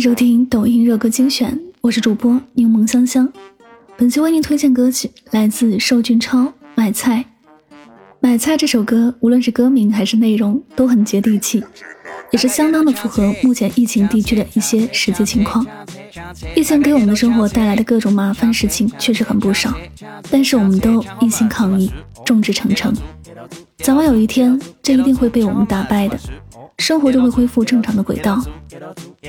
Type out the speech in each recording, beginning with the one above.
收听抖音热歌精选，我是主播柠檬香香。本期为您推荐歌曲来自寿俊超《买菜》。《买菜》这首歌，无论是歌名还是内容，都很接地气，也是相当的符合目前疫情地区的一些实际情况。疫情给我们的生活带来的各种麻烦事情确实很不少，但是我们都一心抗疫，众志成城，早晚有一天，这一定会被我们打败的。生活就会恢复正常的轨道。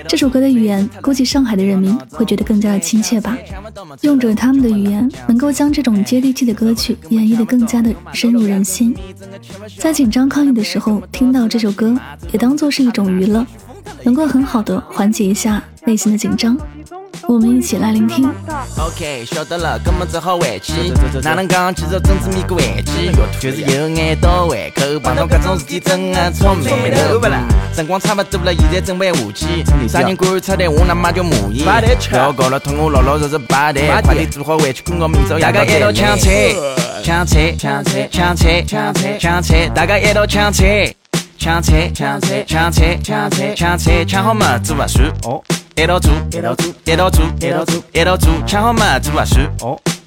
这首歌的语言，估计上海的人民会觉得更加的亲切吧。用着他们的语言，能够将这种接地气的歌曲演绎的更加的深入人心。在紧张抗议的时候，听到这首歌，也当做是一种娱乐，能够很好的缓解一下内心的紧张。我们一起来聆听。OK，晓得了，哥们只好回去。哪能讲？其实真子咪个玩起，就是有眼到胃口，碰到各种事体真的草莓头。辰光差不多了，现在准备下去。啥人敢出台，我他妈就骂伊。不要搞了，同我老老实实摆台，快点做好回去困觉，明早大家一道抢菜，抢菜，抢菜，抢菜，抢菜，抢菜，大家一道抢菜，抢菜，抢菜，抢菜，抢菜，抢菜，抢好嘛，做啊算。一道做，一道做，一道做，一道做，一道做，抢好嘛，做啊算。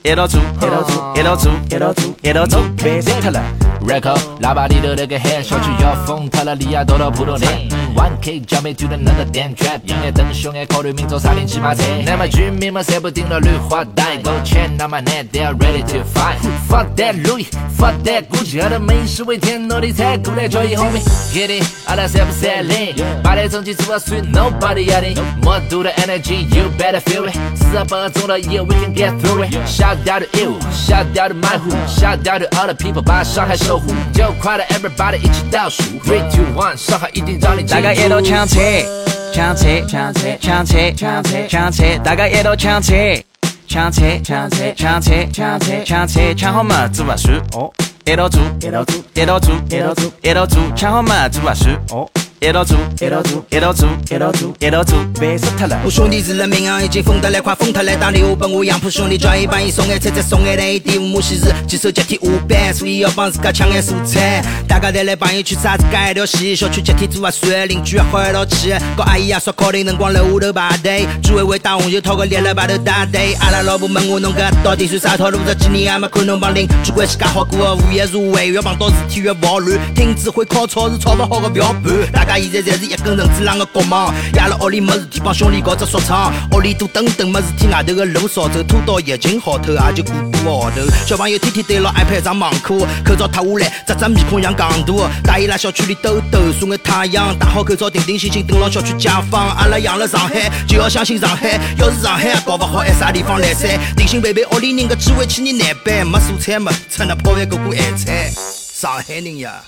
一道做，一道做，一道做，一道做，一道做，别死他了。Record，喇叭里头那个喊，小区要封塌了，离亚多到普通店。One K 交美 to the 那个 damn trap，眼眼瞪凶眼，考虑明早杀点起码菜。那么居民们舍不定了绿化带，够钱那么难，they are ready to fight。Fuck that Louis，fuck that Gucci，俺的美食为天，我的菜过来交易后面。Get it，阿拉三不三零，把点成绩做啊算，Nobody 压力。more 度的 energy，you better feel it。四十八个钟头以后，we can get through it。Shout out to you，shout out to my who，shout out to all the people 把上海就快来，everybody 一起倒数，three two one，上海一定让你。大家一道抢菜，抢菜，抢菜，抢菜，抢菜，抢菜，大家一道抢菜，抢菜，抢菜，抢菜，抢菜，抢菜，抢好嘛，做啊数。一道做，一道做，一道做，一道做，一道做，抢好嘛，做啊数。一道做，一道做，一道做，一道做，一道做，别死他了！我兄弟是人民啊，已经疯得来，快疯他来！打电话给我杨浦兄弟，叫伊帮伊送眼菜，再送眼蛋。伊点五亩西是接手集体下班，所以要帮自家抢眼蔬菜。大家再来帮伊去啥子改一条线，小区集体做啊算，邻居也好一道去。搞阿姨啊刷烤的辰光楼下头排队，居委会打红袖套个立了排头打队。阿拉老婆问我侬搿到底算啥套路？这几年还没看侬帮邻居关系介好过，物业入位越碰到事体越暴乱，听指挥烤草是炒不好的不要办。家现在侪是一根绳子啷个国忙，夜了屋里没事体帮兄弟搞只说唱，屋里多等等没事体，外头个路少走，拖到疫情好透也就过个号头。小朋友天天对牢 iPad 上网课，口罩脱下来，只只面孔像戆大，带伊拉小区里兜兜，晒眼太阳，戴好口罩，定定心心等牢小区解放。阿拉养了上海，就要相信上海，要是上海也搞不好，还啥地方来塞？定心陪陪屋里人个机会，去年难办，没蔬菜没，吃那泡饭过过咸菜，上海人呀。